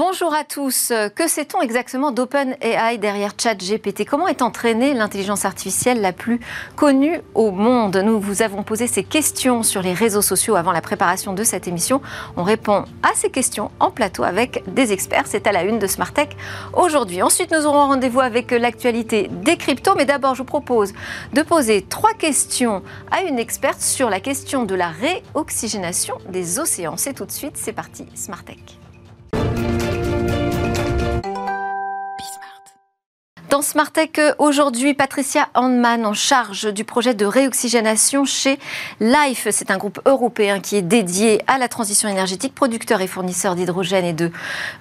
Bonjour à tous. Que sait-on exactement d'OpenAI derrière ChatGPT? Comment est entraînée l'intelligence artificielle la plus connue au monde? Nous vous avons posé ces questions sur les réseaux sociaux avant la préparation de cette émission. On répond à ces questions en plateau avec des experts. C'est à la une de Smart Tech aujourd'hui. Ensuite, nous aurons rendez-vous avec l'actualité des cryptos. Mais d'abord, je vous propose de poser trois questions à une experte sur la question de la réoxygénation des océans. C'est tout de suite. C'est parti, Smart Tech. Dans Smart Tech aujourd'hui, Patricia Handman en charge du projet de réoxygénation chez Life. C'est un groupe européen qui est dédié à la transition énergétique, producteur et fournisseur d'hydrogène et de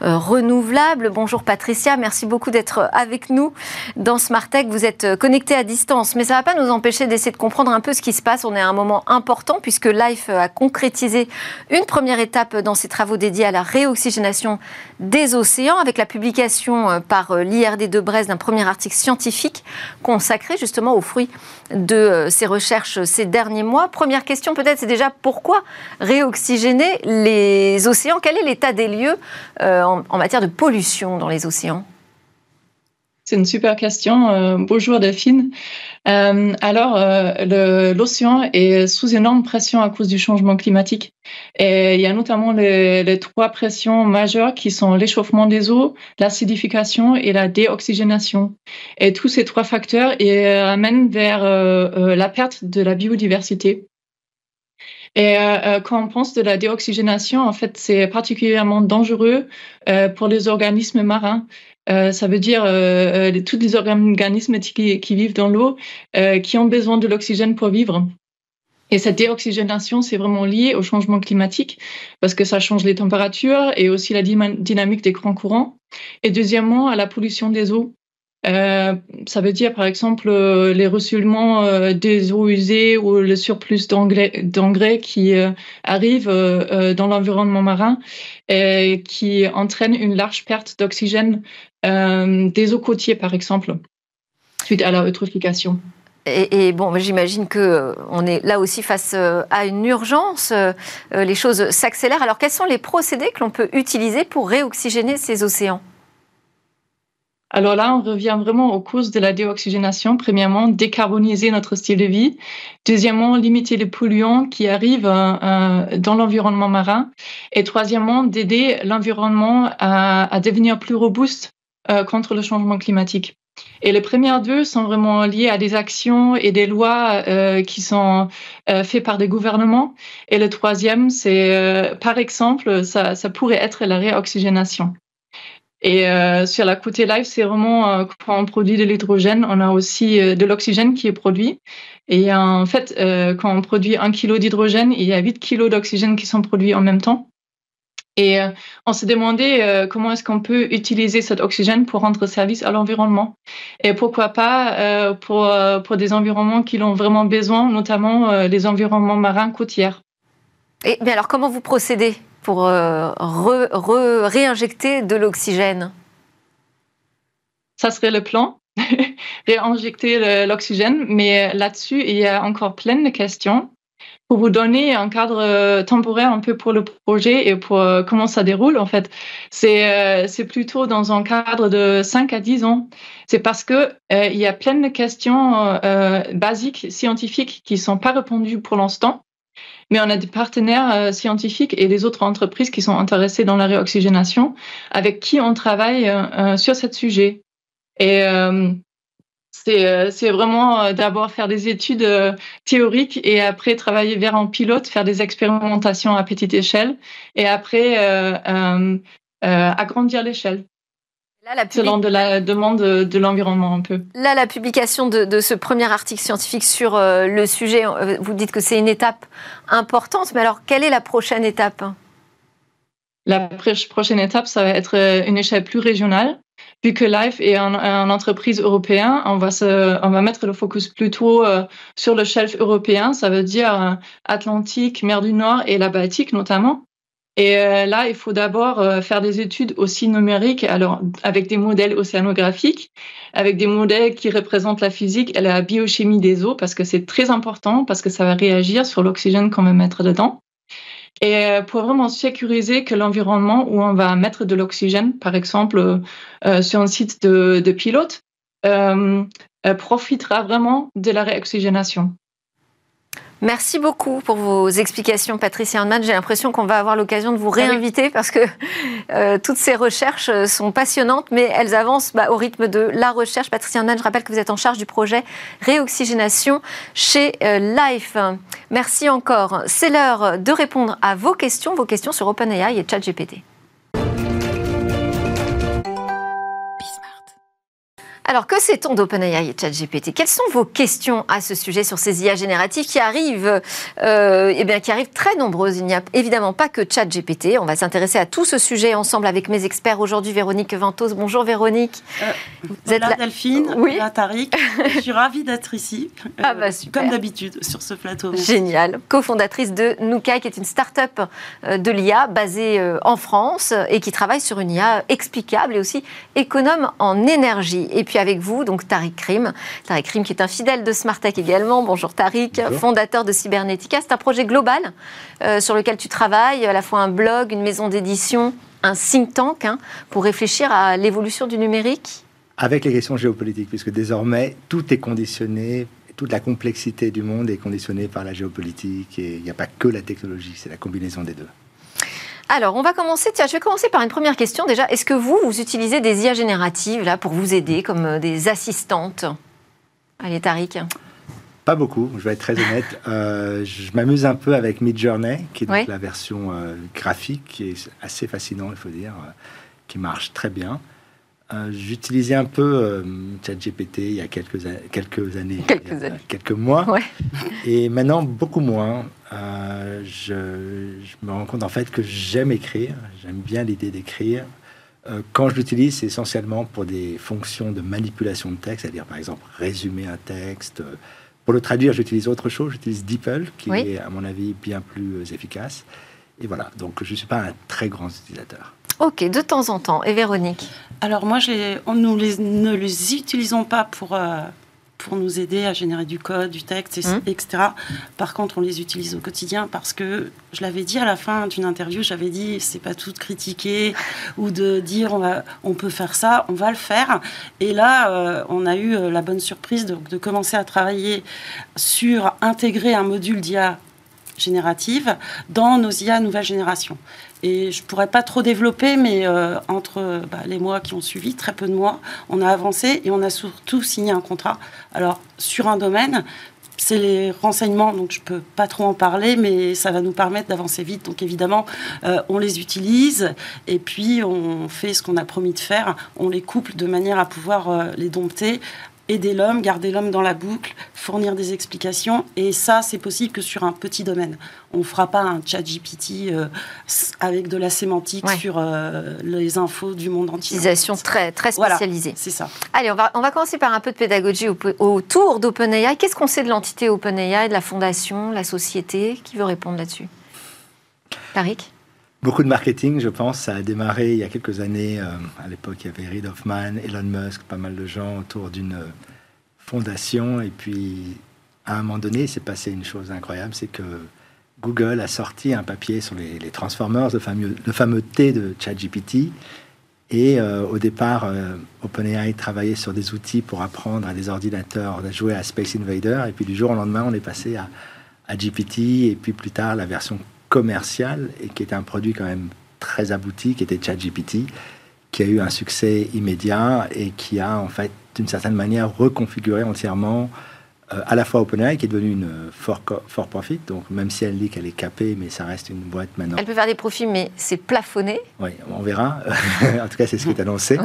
euh, renouvelables. Bonjour Patricia, merci beaucoup d'être avec nous dans Smart Tech. Vous êtes connectée à distance, mais ça ne va pas nous empêcher d'essayer de comprendre un peu ce qui se passe. On est à un moment important puisque Life a concrétisé une première étape dans ses travaux dédiés à la réoxygénation des océans avec la publication euh, par euh, l'IRD de Brest d'un premier article scientifique consacré justement aux fruits de euh, ces recherches ces derniers mois. Première question peut-être, c'est déjà pourquoi réoxygéner les océans? Quel est l'état des lieux euh, en matière de pollution dans les océans? C'est une super question. Euh, bonjour Delphine. Euh, alors, euh, l'océan est sous énorme pression à cause du changement climatique. Et il y a notamment les, trois pressions majeures qui sont l'échauffement des eaux, l'acidification et la déoxygénation. Et tous ces trois facteurs amènent vers la perte de la biodiversité. Et quand on pense de la déoxygénation, en fait, c'est particulièrement dangereux pour les organismes marins euh, ça veut dire euh, euh, tous les organismes qui, qui vivent dans l'eau, qui ont besoin de l'oxygène pour vivre. Et cette déoxygénation, c'est vraiment lié au changement climatique parce que ça change les températures et aussi la dynamique des grands courants. Et deuxièmement, à la pollution des eaux. Euh, ça veut dire par exemple euh, les reçulements euh, des eaux usées ou le surplus d'engrais qui arrive dans l'environnement marin et qui entraîne une large perte d'oxygène des eaux côtiers par exemple suite à la eutrophication. Et, bon, j'imagine que on est là aussi face à une urgence. les choses s'accélèrent. Alors, quels sont les procédés que l'on peut utiliser pour réoxygéner ces océans? Alors là, on revient vraiment aux causes de la déoxygénation. Premièrement, décarboniser notre style de vie. Deuxièmement, limiter les polluants qui arrivent euh, euh, dans l'environnement marin. Et troisièmement, d'aider l'environnement à, devenir plus robuste euh, contre le changement climatique. Et les premières deux sont vraiment liées à des actions et des lois qui sont faites par des gouvernements. Et le troisième, c'est, par exemple, ça, ça pourrait être la réoxygénation. Et euh, sur la côté live, c'est vraiment euh, quand on produit de l'hydrogène, on a aussi euh, de l'oxygène qui est produit. Et en fait, euh, quand on produit un kilo d'hydrogène, il y a 8 kilos d'oxygène qui sont produits en même temps. Et euh, on s'est demandé comment est-ce qu'on peut utiliser cet oxygène pour rendre service à l'environnement. Et pourquoi pas pour, pour des environnements qui l'ont vraiment besoin, notamment les environnements marins côtiers. Et bien alors, comment vous procédez? Pour euh, réinjecter de l'oxygène Ça serait le plan, réinjecter l'oxygène, mais là-dessus, il y a encore plein de questions. Pour vous donner un cadre euh, temporaire un peu pour le projet et pour euh, comment ça déroule, en fait, c'est plutôt dans un cadre de 5 à 10 ans. C'est parce que il y a plein de questions basiques scientifiques qui sont pas répondues pour l'instant mais on a des partenaires euh, scientifiques et des autres entreprises qui sont intéressées dans la réoxygénation, avec qui on travaille euh, euh, sur ce sujet. Et c'est vraiment d'abord faire des études théoriques et après travailler vers un pilote, faire des expérimentations à petite échelle et après agrandir l'échelle. Selon de la demande de l'environnement un peu. Là, la publication de, ce premier article scientifique sur euh, le sujet, euh, vous dites que c'est une étape importante, mais alors quelle est la prochaine étape? La prochaine étape, ça va être euh, une échelle plus régionale. Vu que Life est une entreprise européenne, on va, se, on va mettre le focus plutôt sur le shelf européen, ça veut dire Atlantique, mer du Nord et la Baltique notamment. Et euh, là, il faut d'abord euh, faire des études aussi numériques, alors avec des modèles océanographiques, avec des modèles qui représentent la physique et la biochimie des eaux, parce que c'est très important, parce que ça va réagir sur l'oxygène qu'on va mettre dedans, et pour vraiment sécuriser que l'environnement où on va mettre de l'oxygène, par exemple sur un site de pilote, profitera vraiment de la réoxygénation. Merci beaucoup pour vos explications, Patricia Handman. J'ai l'impression qu'on va avoir l'occasion de vous ah réinviter parce que euh, toutes ces recherches euh, sont passionnantes, mais elles avancent bah, au rythme de la recherche. Patricia Handman, je rappelle que vous êtes en charge du projet réoxygénation chez euh, Life. Merci encore. C'est l'heure de répondre à vos questions, vos questions sur OpenAI et ChatGPT. Alors, que sait-on d'OpenAI et ChatGPT? Quelles sont vos questions à ce sujet sur ces IA génératives qui arrivent, euh, eh bien, qui arrivent très nombreuses? Il n'y a évidemment pas que ChatGPT. On va s'intéresser à tout ce sujet ensemble avec mes experts aujourd'hui. Véronique Ventos. Bonjour Véronique. Euh, Vous êtes là, Delphine. Oui. Là, Tariq. Je suis ravie d'être ici. ah bah euh, super. Comme d'habitude sur ce plateau. Génial. Co-fondatrice de Nukai, qui est une start-up euh, de l'IA basée en France et qui travaille sur une IA explicable et aussi économe en énergie. Et puis avec vous, donc Tariq Krim. Tariq Krim qui est un fidèle de Smartech également. Bonjour Tariq, fondateur de Cybernetica. C'est un projet global euh, sur lequel tu travailles, à la fois un blog, une maison d'édition, un think tank, hein, pour réfléchir à l'évolution du numérique Avec les questions géopolitiques, puisque désormais tout est conditionné toute la complexité du monde est conditionnée par la géopolitique et il n'y a pas que la technologie, c'est la combinaison des deux. Alors, on va commencer. Tiens, je vais commencer par une première question. Déjà, est-ce que vous, vous utilisez des IA génératives là pour vous aider, comme euh, des assistantes? Allez, Tariq. Pas beaucoup, je vais être très honnête. Euh, je m'amuse un peu avec Midjourney, qui est donc la version euh, graphique, qui est assez fascinant, il faut dire, qui marche très bien. J'utilisais un peu ChatGPT il y a quelques, quelques années, quelques, années. quelques mois, et maintenant beaucoup moins. Euh, je, me rends compte en fait que j'aime écrire, j'aime bien l'idée d'écrire. Euh, quand je l'utilise, c'est essentiellement pour des fonctions de manipulation de texte, c'est-à-dire par exemple résumer un texte. Pour le traduire, j'utilise autre chose, j'utilise DeepL, qui est à mon avis bien plus efficace. Et voilà, donc je ne suis pas un très grand utilisateur. Ok, de temps en temps. Et Véronique Alors moi, nous les, ne les utilisons pas pour, euh, pour nous aider à générer du code, du texte, etc. Mmh. Par contre, on les utilise au quotidien parce que je l'avais dit à la fin d'une interview, j'avais dit c'est pas tout de critiquer ou de dire on, va, on peut faire ça, on va le faire. Et là, euh, on a eu euh, la bonne surprise de, de commencer à travailler sur intégrer un module d'IA générative dans nos IA nouvelle génération. Et je pourrais pas trop développer, mais euh, entre bah, les mois qui ont suivi, très peu de mois, on a avancé et on a surtout signé un contrat. Alors, sur un domaine, c'est les renseignements, donc je peux pas trop en parler, mais ça va nous permettre d'avancer vite. Donc évidemment, euh, on les utilise et puis on fait ce qu'on a promis de faire. On les couple de manière à pouvoir euh, les dompter aider l'homme, garder l'homme dans la boucle, fournir des explications. Et ça, c'est possible que sur un petit domaine. On ne fera pas un chat GPT euh, avec de la sémantique sur euh, les infos du monde entier. Utilisation très, très spécialisée. c'est ça. Allez, on va, on va commencer par un peu de pédagogie autour d'OpenAI. Qu'est-ce qu'on sait de l'entité OpenAI, de la fondation, la société? Qui veut répondre là-dessus? Tariq? Beaucoup de marketing, je pense. Ça a démarré il y a quelques années. Euh, à l'époque, il y avait Reid Hoffman, Elon Musk, pas mal de gens autour d'une euh, fondation. Et puis, à un moment donné, il s'est passé une chose incroyable, c'est que Google a sorti un papier sur les, Transformers, le fameux, le fameux T de ChatGPT. Et euh, au départ, OpenAI travaillait sur des outils pour apprendre à des ordinateurs à jouer à Space Invader. Et puis du jour au lendemain, on est passé à, à GPT. Et puis plus tard, la version commercial et qui était un produit quand même très abouti, qui était ChatGPT, qui a eu un succès immédiat et qui a en fait d'une certaine manière reconfiguré entièrement euh, à la fois OpenAI qui est devenue une fort, fort profit, donc même si elle dit qu'elle est capée, mais ça reste une boîte maintenant. Elle peut faire des profits, mais c'est plafonné. Oui, on verra. en tout cas, c'est ce qui est annoncé.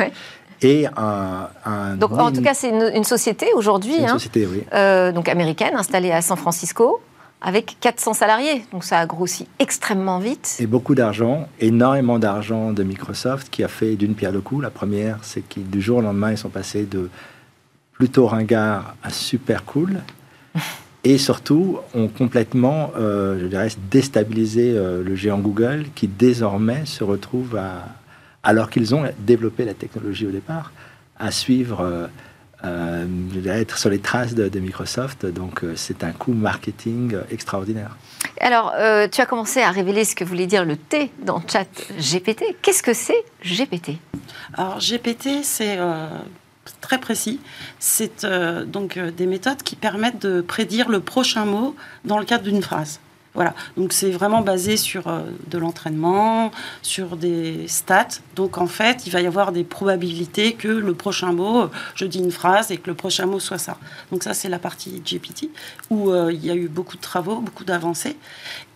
Et un, donc, en tout cas, c'est une, société aujourd'hui, hein, société, oui. Euh, donc américaine, installée à San Francisco avec 400 salariés. Donc ça a grossi extrêmement vite. Et beaucoup d'argent, énormément d'argent de Microsoft qui a fait d'une pierre deux coups. La première, c'est que du jour au lendemain, ils sont passés de plutôt ringard à super cool. Et surtout, ont complètement, euh, je dirais, déstabilisé euh, le géant Google qui désormais se retrouve à, alors qu'ils ont développé la technologie au départ, à suivre euh, euh, être sur les traces de, Microsoft. Donc c'est un coup marketing extraordinaire. Alors, tu as commencé à révéler ce que voulait dire le T dans chat GPT. Qu'est-ce que c'est GPT Alors GPT, c'est très précis. C'est donc des méthodes qui permettent de prédire le prochain mot dans le cadre d'une phrase. Voilà, donc c'est vraiment basé sur euh, de l'entraînement, sur des stats. Donc en fait, il va y avoir des probabilités que le prochain mot, euh, je dis une phrase et que le prochain mot soit ça. Donc ça, c'est la partie GPT où euh, il y a eu beaucoup de travaux, beaucoup d'avancées.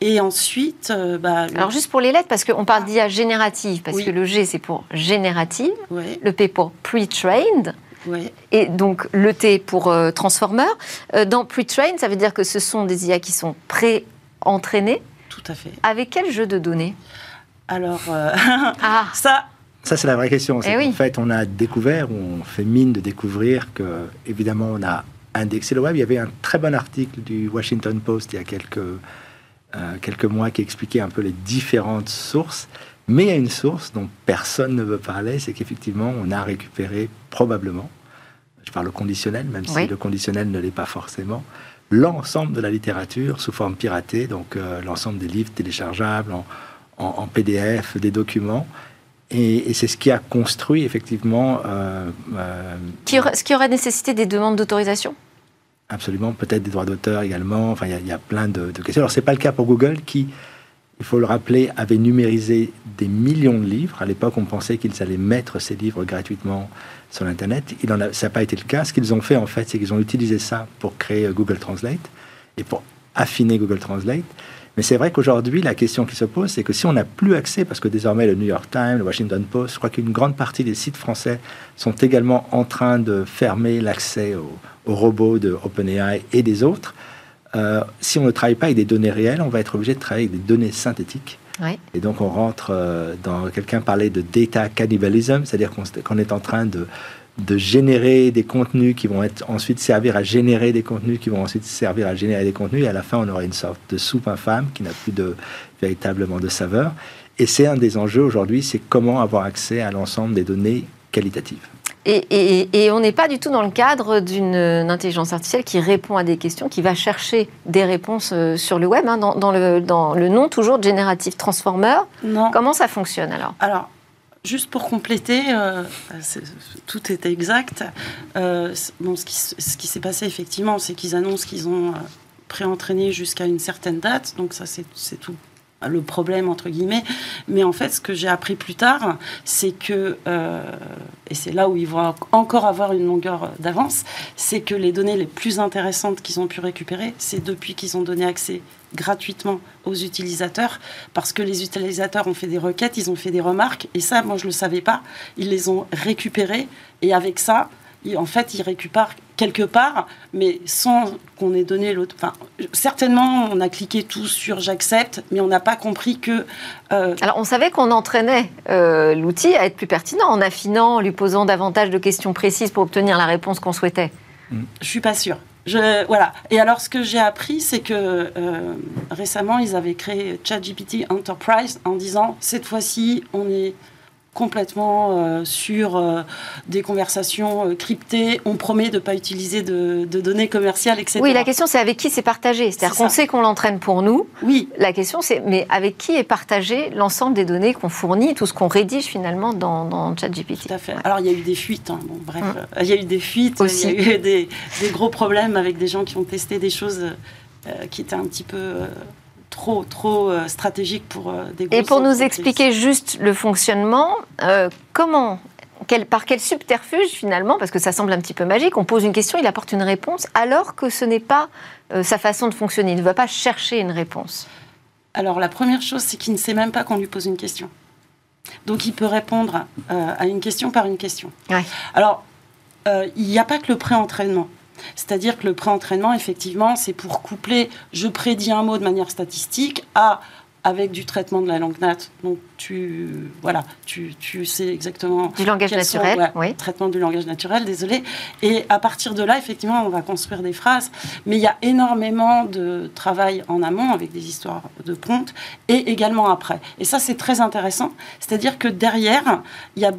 Et ensuite, bah, alors juste pour les lettres, parce qu'on parle d'IA générative, parce que le G c'est pour générative, le P pour pre-trained. Et donc le T pour transformer. dans pre-trained, ça veut dire que ce sont des IA qui sont pré entraîner Tout à fait. Avec quel jeu de données Alors, euh, ah. ça. Ça, c'est la vraie question. Eh en fait, on a découvert, on fait mine de découvrir que, évidemment, on a indexé le web. Il y avait un très bon article du Washington Post il y a quelques, euh, quelques mois qui expliquait un peu les différentes sources. Mais il y a une source dont personne ne veut parler, c'est qu'effectivement, on a récupéré probablement, je parle au conditionnel, même si le conditionnel ne l'est pas forcément, l'ensemble de la littérature sous forme piratée, donc euh, l'ensemble des livres téléchargeables en, PDF, des documents. Et, c'est ce qui a construit effectivement. Euh, euh, ce qui aurait nécessité des demandes d'autorisation? Absolument, peut-être des droits d'auteur également. Enfin, il y, a plein de, de questions. Alors, c'est pas le cas pour Google qui, il faut le rappeler, avait numérisé des millions de livres. À l'époque, on pensait qu'ils allaient mettre ces livres gratuitement sur l'Internet. Il ça n'a pas été le cas. Ce qu'ils ont fait, en fait, c'est qu'ils ont utilisé ça pour créer euh, Google Translate et pour affiner Google Translate. Mais c'est vrai qu'aujourd'hui, la question qui se pose, c'est que si on n'a plus accès, parce que désormais le New York Times, le Washington Post, je crois qu'une grande partie des sites français sont également en train de fermer l'accès aux, robots de OpenAI et des autres. Euh, si on ne travaille pas avec des données réelles, on va être obligé de travailler avec des données synthétiques. Et donc on rentre euh, dans, quelqu'un parlait de data cannibalism, c'est-à-dire qu'on est en train de, de générer des contenus qui vont être ensuite servir à générer des contenus qui vont ensuite servir à générer des contenus et à la fin on aura une sorte de soupe infâme qui n'a plus de véritablement de saveur. Et c'est un des enjeux aujourd'hui c'est comment avoir accès à l'ensemble des données qualitatives et, on n'est pas du tout dans le cadre d'une intelligence artificielle qui répond à des questions, qui va chercher des réponses euh, sur le web, hein, dans, le, dans le nom toujours de Generative Transformer. Non. Comment ça fonctionne alors? Alors, Juste pour compléter, euh, tout était exact. Euh, bon, ce qui, ce qui s'est passé effectivement, c'est qu'ils annoncent qu'ils ont pré-entraîné jusqu'à une certaine date. Donc ça, c'est tout le problème entre guillemets. Mais en fait, ce que j'ai appris plus tard, c'est que euh, et c'est là où ils vont encore avoir une longueur d'avance, c'est que les données les plus intéressantes qu'ils ont pu récupérer, c'est depuis qu'ils ont donné accès gratuitement aux utilisateurs, parce que les utilisateurs ont fait des requêtes, ils ont fait des remarques, et ça, moi, je le savais pas. Ils les ont récupérées, et avec ça, en fait, ils récupèrent quelque part, mais sans qu'on ait donné l'autre. Enfin, certainement, on a cliqué tous sur j'accepte, mais on n'a pas compris que. Euh, Alors, on savait qu'on entraînait euh, l'outil à être plus pertinent en affinant, en lui posant davantage de questions précises pour obtenir la réponse qu'on souhaitait. Mm. Je suis pas sûre. Je, voilà. Et alors, ce que j'ai appris, c'est que euh, récemment, ils avaient créé ChatGPT Enterprise en disant cette fois-ci, on est complètement euh, sur euh, des conversations euh, cryptées. On promet de ne pas utiliser de, données commerciales, etc. Oui, la question c'est avec qui c'est partagé. C'est-à-dire qu'on sait qu'on l'entraîne pour nous. Oui. La question c'est mais avec qui est partagé l'ensemble des données qu'on fournit, tout ce qu'on rédige finalement dans, dans ChatGPT? Tout à fait. Alors il y a eu des fuites. Hein. Bon, bref, hum. il y a eu des fuites. Aussi. Il y a eu des, des, gros problèmes avec des gens qui ont testé des choses qui étaient un petit peu trop, trop euh, stratégique pour euh, des Et pour nous expliquer juste le fonctionnement, euh, comment quel, par quel subterfuge finalement, parce que ça semble un petit peu magique, on pose une question, il apporte une réponse, alors que ce n'est pas sa façon de fonctionner, il ne va pas chercher une réponse Alors la première chose, c'est qu'il ne sait même pas qu'on lui pose une question. Donc il peut répondre à une question par une question. Alors, il n'y a pas que le pré-entraînement. C'est-à-dire que le pré-entraînement, effectivement, c'est pour coupler je prédis un mot de manière statistique à avec du traitement de la langue nat. Donc tu voilà, tu, tu sais exactement du langage naturel, oui. Traitement du langage naturel, désolé. Et à partir de là, effectivement, on va construire des phrases. Mais il y a énormément de travail en amont avec des histoires de prompts et également après. Et ça, c'est très intéressant. C'est-à-dire que derrière, il y a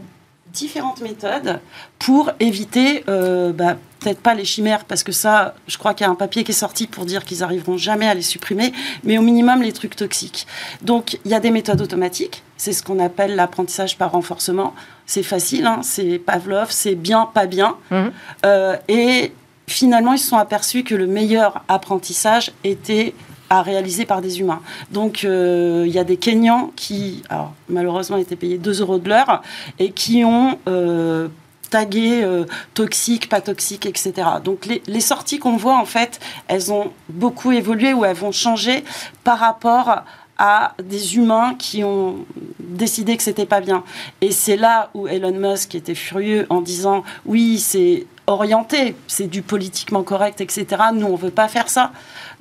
différentes méthodes pour éviter, euh, bah, peut-être pas les chimères, parce que ça, je crois qu'il y a un papier qui est sorti pour dire qu'ils arriveront jamais à les supprimer, mais au minimum les trucs toxiques. Donc, il y a des méthodes automatiques. C'est ce qu'on appelle l'apprentissage par renforcement. C'est facile, hein, c'est Pavlov, c'est bien, pas bien. Mhm. Euh, et finalement, ils se sont aperçus que le meilleur apprentissage était à réaliser par des humains. Donc, euh, il y a des Kenyans qui, malheureusement, étaient payés 2 euros de l'heure et qui ont euh, tagué euh, toxique, pas toxique, etc. Donc, les, les sorties qu'on voit, en fait, elles ont beaucoup évolué ou elles vont changer par rapport à des humains qui ont décidé que c'était pas bien. Et c'est là où Elon Musk était furieux en disant oui, c'est orienté, c'est du politiquement correct, etc. Nous, on veut pas faire ça.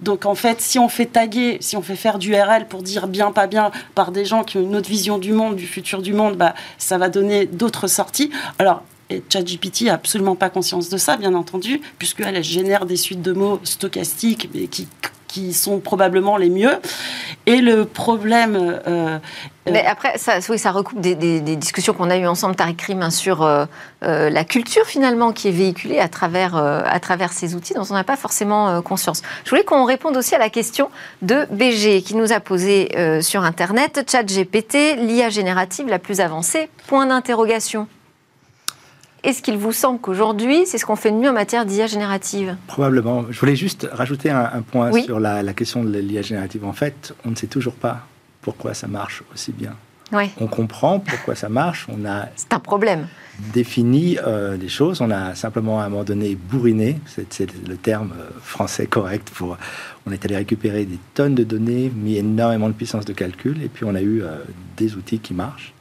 Donc en fait, si on fait taguer, si on fait faire du RL pour dire bien, pas bien, par des gens qui ont une autre vision du monde, du futur du monde, bah, ça va donner d'autres sorties. Alors, et ChatGPT n'a absolument pas conscience de ça, bien entendu, puisqu'elle elle génère des suites de mots stochastiques mais qui qui sont probablement les mieux. Et le problème. Euh, euh, mais après, ça, oui, ça recoupe des, discussions qu'on a eues ensemble, Tariq Krim, hein, sur euh, la culture finalement qui est véhiculée à travers, à travers ces outils dont on n'a pas forcément conscience. Je voulais qu'on réponde aussi à la question de BG qui nous a posé sur Internet ChatGPT, l'IA générative la plus avancée Point d'interrogation. Est-ce qu'il vous semble qu'aujourd'hui, c'est ce qu'on fait de mieux en matière d'IA générative Probablement. Je voulais juste rajouter un, point sur la, question de l'IA générative. En fait, on ne sait toujours pas pourquoi ça marche aussi bien. On comprend pourquoi ça marche. On a. C'est un problème. Défini euh, des choses. On a simplement à un moment donné bourriné. C'est le terme euh, français correct pour. On est allé récupérer des tonnes de données, mis énormément de puissance de calcul, et puis on a eu euh, des outils qui marchent,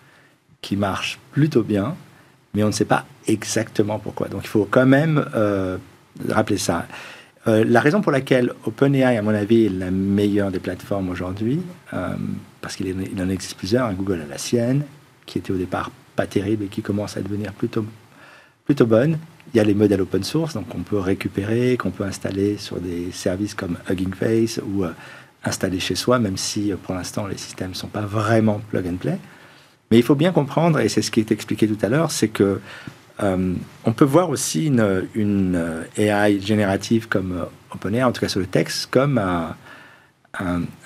qui marchent plutôt bien mais on ne sait pas exactement pourquoi. Donc il faut quand même euh, rappeler ça. Euh, la raison pour laquelle OpenAI, à mon avis, est la meilleure des plateformes aujourd'hui, euh, parce qu'il en existe plusieurs, Google a la sienne, qui était au départ pas terrible et qui commence à devenir plutôt, plutôt bonne. Il y a les modèles open source, donc on peut récupérer, qu'on peut installer sur des services comme Hugging Face ou installer chez soi, même si pour l'instant les systèmes ne sont pas vraiment plug and play. Mais il faut bien comprendre, et c'est ce qui est expliqué tout à l'heure, c'est que euh, on peut voir aussi une, euh, AI générative comme euh, OpenAI, en tout cas sur le texte, comme un,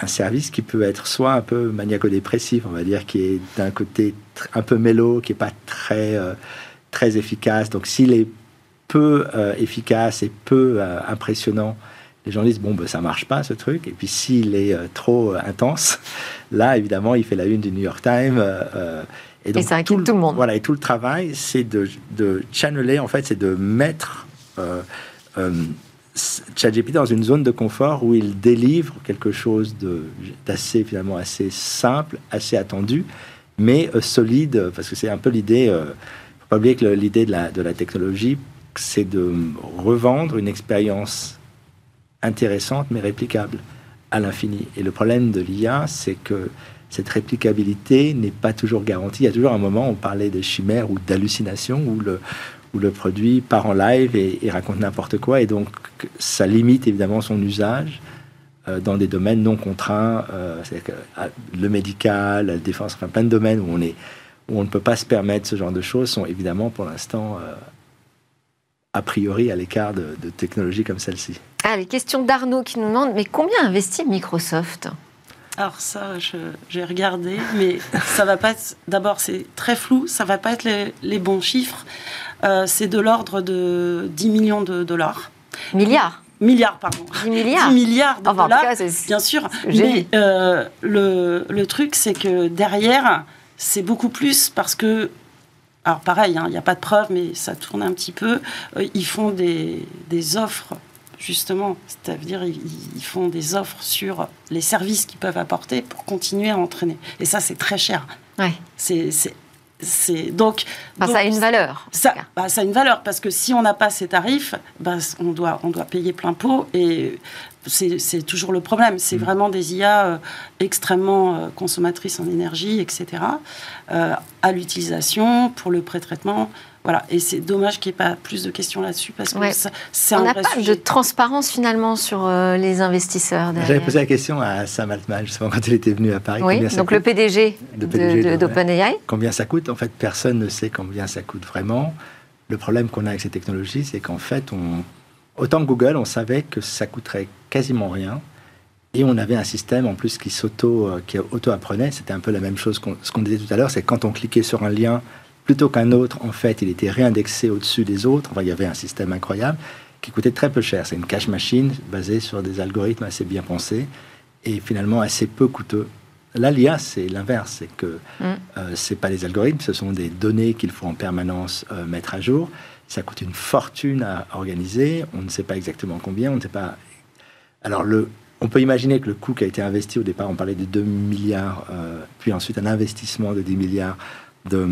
service qui peut être soit un peu maniaco-dépressif, on va dire, qui est d'un côté un peu mélo, qui n'est pas très, très efficace. Donc s'il est peu efficace et peu impressionnant, les gens disent bon ben ça marche pas ce truc. Et puis s'il est euh, trop euh, intense là évidemment il fait la une du New York Times euh, et donc ça tout, le, tout le monde. voilà et tout le travail c'est de, de channeler en fait c'est de mettre ChatGPT dans une zone de confort où il délivre quelque chose d'assez finalement assez simple assez attendu mais solide parce que c'est un peu l'idée faut pas oublier que l'idée de la, de la technologie c'est de revendre une expérience intéressante mais réplicable à l'infini. Et le problème de l'IA, c'est que cette réplicabilité n'est pas toujours garantie. Il y a toujours un moment on parlait de chimère ou d'hallucination, où le, où le produit part en live et, raconte n'importe quoi. Et donc, ça limite évidemment son usage euh, dans des domaines non contraints, euh, ah, le médical, la défense, enfin plein de domaines où on, est, où on ne peut pas se permettre ce genre de choses sont évidemment pour l'instant euh, a priori à l'écart de technologies comme celle-ci. Ah, les questions d'Arnaud qui nous demande mais combien investit Microsoft alors ça, j'ai regardé, mais ça va pas être. D'abord, c'est très flou. Ça va pas être les, bons chiffres. Euh, c'est de l'ordre de 10 millions de dollars. Milliards. Milliards, pardon. 10 milliards. 10 milliards de dollars, bien sûr. Mais euh, le, le, truc, c'est que derrière, c'est beaucoup plus parce que alors pareil, hein, il n'y a pas de preuves, mais ça tourne un petit peu. Euh, ils font des, des offres justement, c'est-à-dire ils, font des offres sur les services qu'ils peuvent apporter pour continuer à entraîner. Et ça, c'est très cher. Ouais. C'est c'est donc, ça a une valeur. Ça, bah, ça a une valeur parce que si on n'a pas ces tarifs, bah, on doit on doit payer plein pot et c'est toujours le problème. C'est mmh. vraiment des IA euh, extrêmement euh, consommatrices en énergie, etc. Euh, à l'utilisation pour le pré-traitement Voilà, et c'est dommage qu'il n'y ait pas plus de questions là-dessus parce que c'est un On n'a pas de transparence finalement sur euh, les investisseurs. J'avais posé la question à Sam Altman, justement, quand il était venu à Paris. Oui, donc le PDG, d'OpenAI. Combien ça coûte? En fait, personne ne sait combien ça coûte vraiment. Le problème qu'on a avec ces technologies, c'est qu'en fait, on, autant que Google, on savait que ça coûterait quasiment rien. Et on avait un système en plus qui s'auto, euh. C'était un peu la même chose qu'on, ce qu'on disait tout à l'heure, c'est quand on cliquait sur un lien, plutôt qu'un autre, en fait, il était réindexé au-dessus des autres. Enfin, il y avait un système incroyable qui coûtait très peu cher. C'est une cache machine basée sur des algorithmes assez bien pensés et finalement assez peu coûteux. Là, l'IA, c'est l'inverse. C'est que mm. euh, c'est pas des algorithmes, ce sont des données qu'il faut en permanence euh, mettre à jour. Ça coûte une fortune à organiser. On ne sait pas exactement combien. On ne sait pas. Alors, le, on peut imaginer que le coût qui a été investi au départ, on parlait de 2 milliards, euh, puis ensuite un investissement de 10 milliards de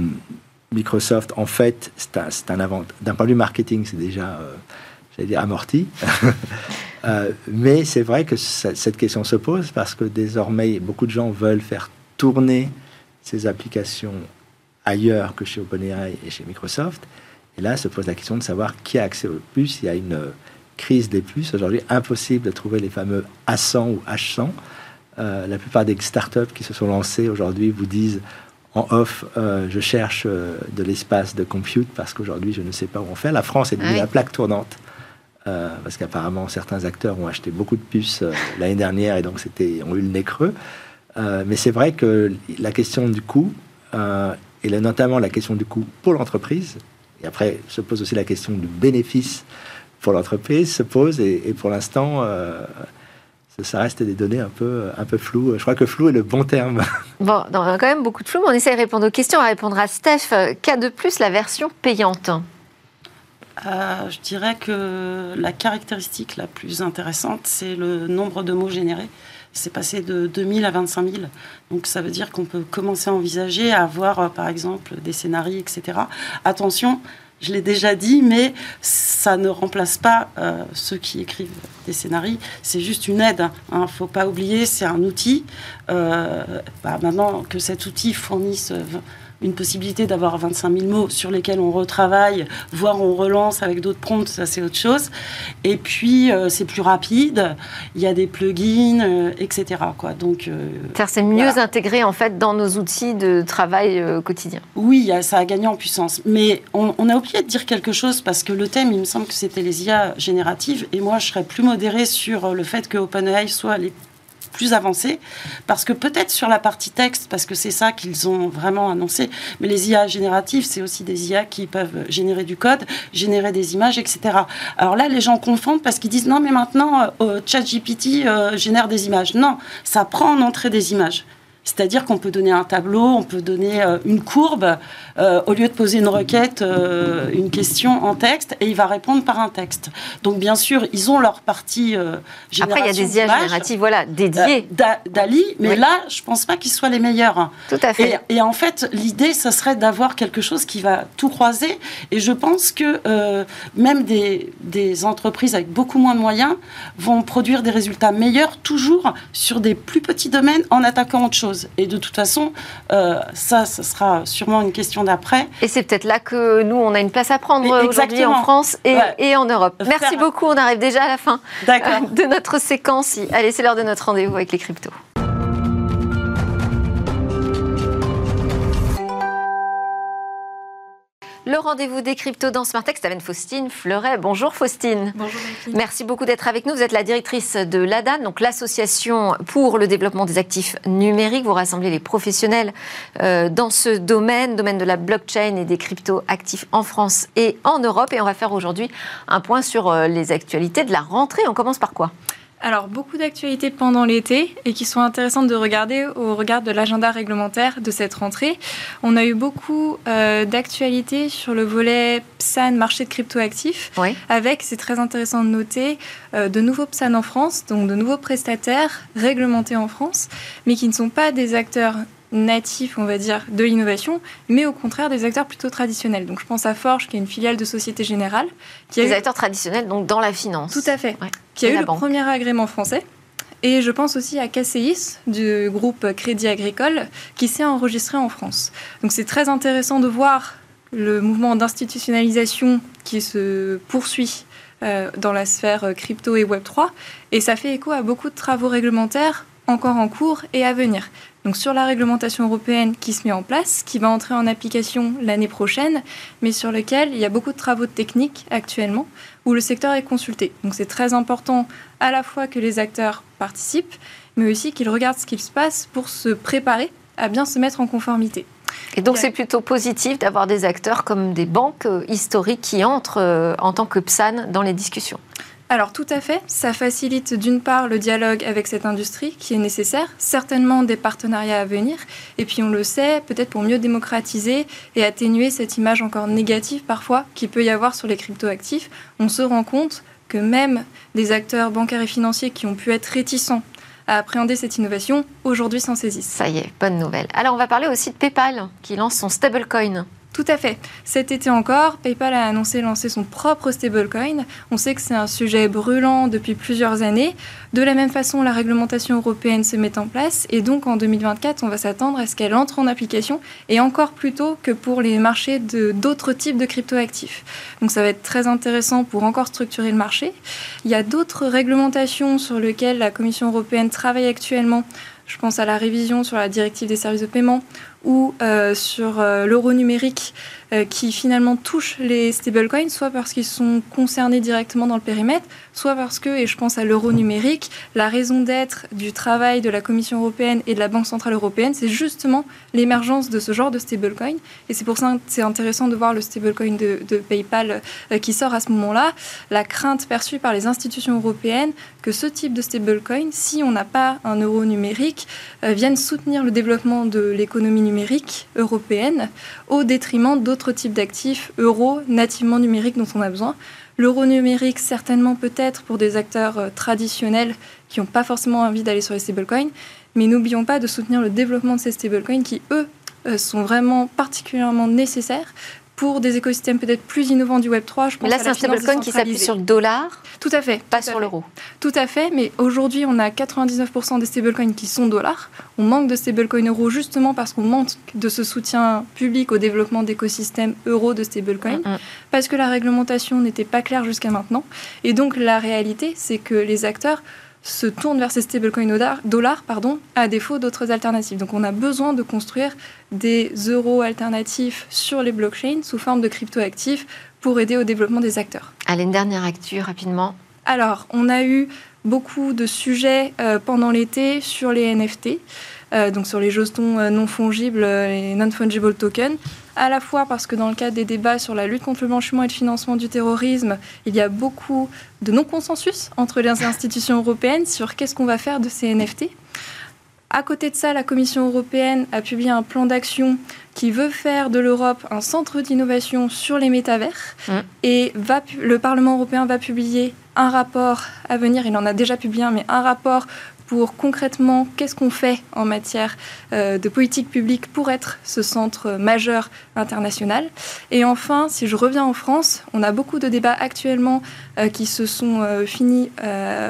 Microsoft, en fait, c'est un, un D'un point de vue marketing, c'est déjà, euh, j'allais dire, amorti. Euh, mais c'est vrai que cette question se pose parce que désormais, beaucoup de gens veulent faire tourner ces applications ailleurs que chez OpenAI et chez Microsoft. Et là, se pose la question de savoir qui a accès aux puces. Il y a une crise des puces. Aujourd'hui, impossible de trouver les fameux A100 ou H100. Euh, la plupart des startups qui se sont lancées aujourd'hui vous disent en off, euh, je cherche euh, de l'espace de compute parce qu'aujourd'hui, je ne sais pas où on fait. La France est devenue la plaque tournante euh, parce qu'apparemment, certains acteurs ont acheté beaucoup de puces l'année dernière et donc c'était, ont eu le nez creux. mais c'est vrai que la question du coût, et notamment la question du coût pour l'entreprise, et après se pose aussi la question du bénéfice pour l'entreprise, se pose, et, et pour l'instant, ça reste des données un peu, un peu floues. Je crois que flou est le bon terme. Bon, on a quand même beaucoup de flou, mais on essaie de répondre aux questions. On va répondre à Steph. Qu'a de plus la version payante euh, Je dirais que la caractéristique la plus intéressante, c'est le nombre de mots générés. C'est passé de 2000 à 25 000. Donc ça veut dire qu'on peut commencer à envisager à avoir, euh, par exemple, des scénarios, etc. Attention, je l'ai déjà dit, mais ça ne remplace pas euh, ceux qui écrivent des scénarios. C'est juste une aide. Il hein. ne faut pas oublier, c'est un outil. Euh, bah, maintenant que cet outil fournisse une possibilité d'avoir 25 000 mots sur lesquels on retravaille, voire on relance avec d'autres prompts, ça c'est autre chose. Et puis euh, c'est plus rapide, il y a des plugins, euh, etc. Quoi. Donc, euh, c'est mieux intégré en fait dans nos outils de travail quotidien. Oui, ça a gagné en puissance. Mais on, on, a oublié de dire quelque chose parce que le thème, il me semble que c'était les IA génératives. Et moi, je serais plus modérée sur le fait que OpenAI soit les plus avancé, parce que peut-être sur la partie texte, parce que c'est ça qu'ils ont vraiment annoncé, mais les IA génératives, c'est aussi des IA qui peuvent générer du code, générer des images, etc. Alors là, les gens confondent parce qu'ils disent non, mais maintenant, euh, euh ChatGPT euh, génère des images. Non, ça prend en entrée des images. C'est-à-dire qu'on peut donner un tableau, on peut donner euh, une courbe, euh, au lieu de poser une requête, euh, une question en texte, et il va répondre par un texte. Donc bien sûr, ils ont leur partie génération Après, il y a des IA génératives, voilà, dédiées. Dali, mais là, je pense pas qu'ils soient les meilleurs. Tout à fait. Et, en fait, l'idée, ce serait d'avoir quelque chose qui va tout croiser. Et je pense que même des, des entreprises avec beaucoup moins de moyens vont produire des résultats meilleurs, toujours sur des plus petits domaines, en attaquant autre chose. Et de toute façon, euh, ça, ce sera sûrement une question d'après. Et c'est peut-être là que nous, on a une place à prendre aujourd'hui en France et, en Europe. Merci beaucoup. On arrive déjà à la fin de notre séquence. Allez, c'est l'heure de notre rendez-vous avec les cryptos. Le rendez-vous des cryptos dans Smartex avec Faustine Fleuret. Bonjour Faustine. Bonjour Merci beaucoup d'être avec nous. Vous êtes la directrice de l'ADAN, donc l'association pour le développement des actifs numériques. Vous rassemblez les professionnels euh, dans ce domaine, domaine de la blockchain et des cryptos actifs en France et en Europe. Et on va faire aujourd'hui un point sur euh, les actualités de la rentrée. On commence par quoi? Alors, beaucoup d'actualités pendant l'été et qui sont intéressantes de regarder au regard de l'agenda réglementaire de cette rentrée. On a eu beaucoup euh, d'actualités sur le volet PSAN, marché de cryptoactifs, avec, c'est très intéressant de noter, euh, de nouveaux PSAN en France, donc de nouveaux prestataires réglementés en France, mais qui ne sont pas des acteurs natifs, on va dire, de l'innovation, mais au contraire des acteurs plutôt traditionnels. Donc je pense à Forge, qui est une filiale de Société Générale. Qui des acteurs traditionnels, donc dans la finance. Tout à fait. Qui a eu le premier agrément français. Et je pense aussi à KCIS, du groupe Crédit Agricole, qui s'est enregistré en France. Donc c'est très intéressant de voir le mouvement d'institutionnalisation qui se poursuit euh, dans la sphère euh, crypto et Web3. Et ça fait écho à beaucoup de travaux réglementaires encore en cours et à venir. Donc sur la réglementation européenne qui se met en place, qui va entrer en application l'année prochaine, mais sur lequel il y a beaucoup de travaux techniques actuellement où le secteur est consulté. Donc c'est très important à la fois que les acteurs participent, mais aussi qu'ils regardent ce qu'il se passe pour se préparer à bien se mettre en conformité. Et donc c'est plutôt positif d'avoir des acteurs comme des banques euh, historiques qui entrent euh, en tant que PSAN dans les discussions. Alors tout à fait, ça facilite d'une part le dialogue avec cette industrie qui est nécessaire, certainement des partenariats à venir, et puis on le sait, peut-être pour mieux démocratiser et atténuer cette image encore négative parfois qu'il peut y avoir sur les cryptoactifs, on se rend compte que même des acteurs bancaires et financiers qui ont pu être réticents à appréhender cette innovation, aujourd'hui s'en saisissent. Ça y est, bonne nouvelle. Alors on va parler aussi de PayPal qui lance son stablecoin. Tout à fait. Cet été encore, PayPal a annoncé lancer son propre stablecoin. On sait que c'est un sujet brûlant depuis plusieurs années. De la même façon, la réglementation européenne se met en place et donc en 2024, on va s'attendre à ce qu'elle entre en application et encore plus tôt que pour les marchés d'autres types de cryptoactifs. Donc ça va être très intéressant pour encore structurer le marché. Il y a d'autres réglementations sur lesquelles la Commission européenne travaille actuellement. Je pense à la révision sur la directive des services de paiement ou euh, sur euh, l'euro numérique euh, qui finalement touchent les stablecoins, soit parce qu'ils sont concernés directement dans le périmètre, soit parce que, et je pense à l'euro numérique, la raison d'être du travail de la Commission européenne et de la Banque centrale européenne, c'est justement l'émergence de ce genre de stablecoin. Et c'est pour ça que c'est intéressant de voir le stablecoin de, de PayPal qui sort à ce moment-là. La crainte perçue par les institutions européennes que ce type de stablecoin, si on n'a pas un euro numérique, vienne soutenir le développement de l'économie numérique européenne au détriment d'autres types d'actifs euros nativement numériques dont on a besoin. L'euro numérique, certainement peut-être pour des acteurs euh, traditionnels qui n'ont pas forcément envie d'aller sur les stablecoins, mais n'oublions pas de soutenir le développement de ces stablecoins qui, eux, euh, sont vraiment particulièrement nécessaires pour des écosystèmes peut-être plus innovants du Web3. Je pense là, c'est un stablecoin qui s'appuie sur le dollar Tout à fait. Pas sur l'euro. Tout à fait, mais aujourd'hui, on a 99% des stablecoins qui sont dollars. On manque de stablecoins euros justement parce qu'on manque de ce soutien public au développement d'écosystèmes euros de stablecoins, mm, mm. parce que la réglementation n'était pas claire jusqu'à maintenant. Et donc, la réalité, c'est que les acteurs se tournent vers ces stablecoins dollars pardon, à défaut d'autres alternatives. Donc on a besoin de construire des euros alternatifs sur les blockchains sous forme de cryptoactifs pour aider au développement des acteurs. Allez, une dernière actu rapidement. Alors, on a eu beaucoup de sujets euh, pendant l'été sur les NFT. Euh, donc sur les jetons euh, non fongibles, les non-fungible tokens, à la fois parce que dans le cadre des débats sur la lutte contre le blanchiment et le financement du terrorisme, il y a beaucoup de non-consensus entre les institutions européennes sur qu'est-ce qu'on va faire de ces NFT. À côté de ça, la Commission européenne a publié un plan d'action qui veut faire de l'Europe un centre d'innovation sur les métavers. Mmh. Et va, le Parlement européen va publier un rapport à venir, il en a déjà publié un, mais un rapport pour concrètement qu'est-ce qu'on fait en matière euh, de politique publique pour être ce centre majeur international. Et enfin, si je reviens en France, on a beaucoup de débats actuellement euh, qui se sont euh, finis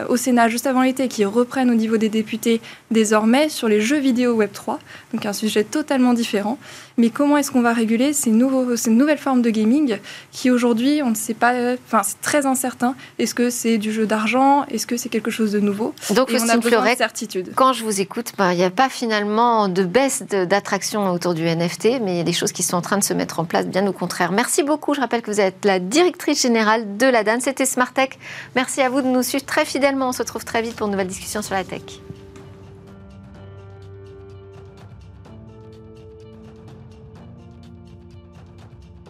au Sénat juste avant l'été, qui reprennent au niveau des députés désormais sur les jeux vidéo Web 3, donc un sujet totalement différent. Mais comment est-ce qu'on va réguler ces, nouveaux, ces nouvelles formes de gaming qui aujourd'hui, on ne sait pas, enfin c'est très incertain. Est-ce que c'est du jeu d'argent? Est-ce que c'est quelque chose de nouveau? Donc, on a besoin certitude. Quand je vous écoute, ben, il n'y a pas finalement de baisse d'attraction autour du NFT, mais il y a des choses qui sont en train de se mettre en place, bien au contraire. Merci beaucoup. Je rappelle que vous êtes la directrice générale de la DAN. C'était Smartech. Merci à vous de nous suivre très fidèlement. On se retrouve très vite pour une nouvelle discussion sur la tech.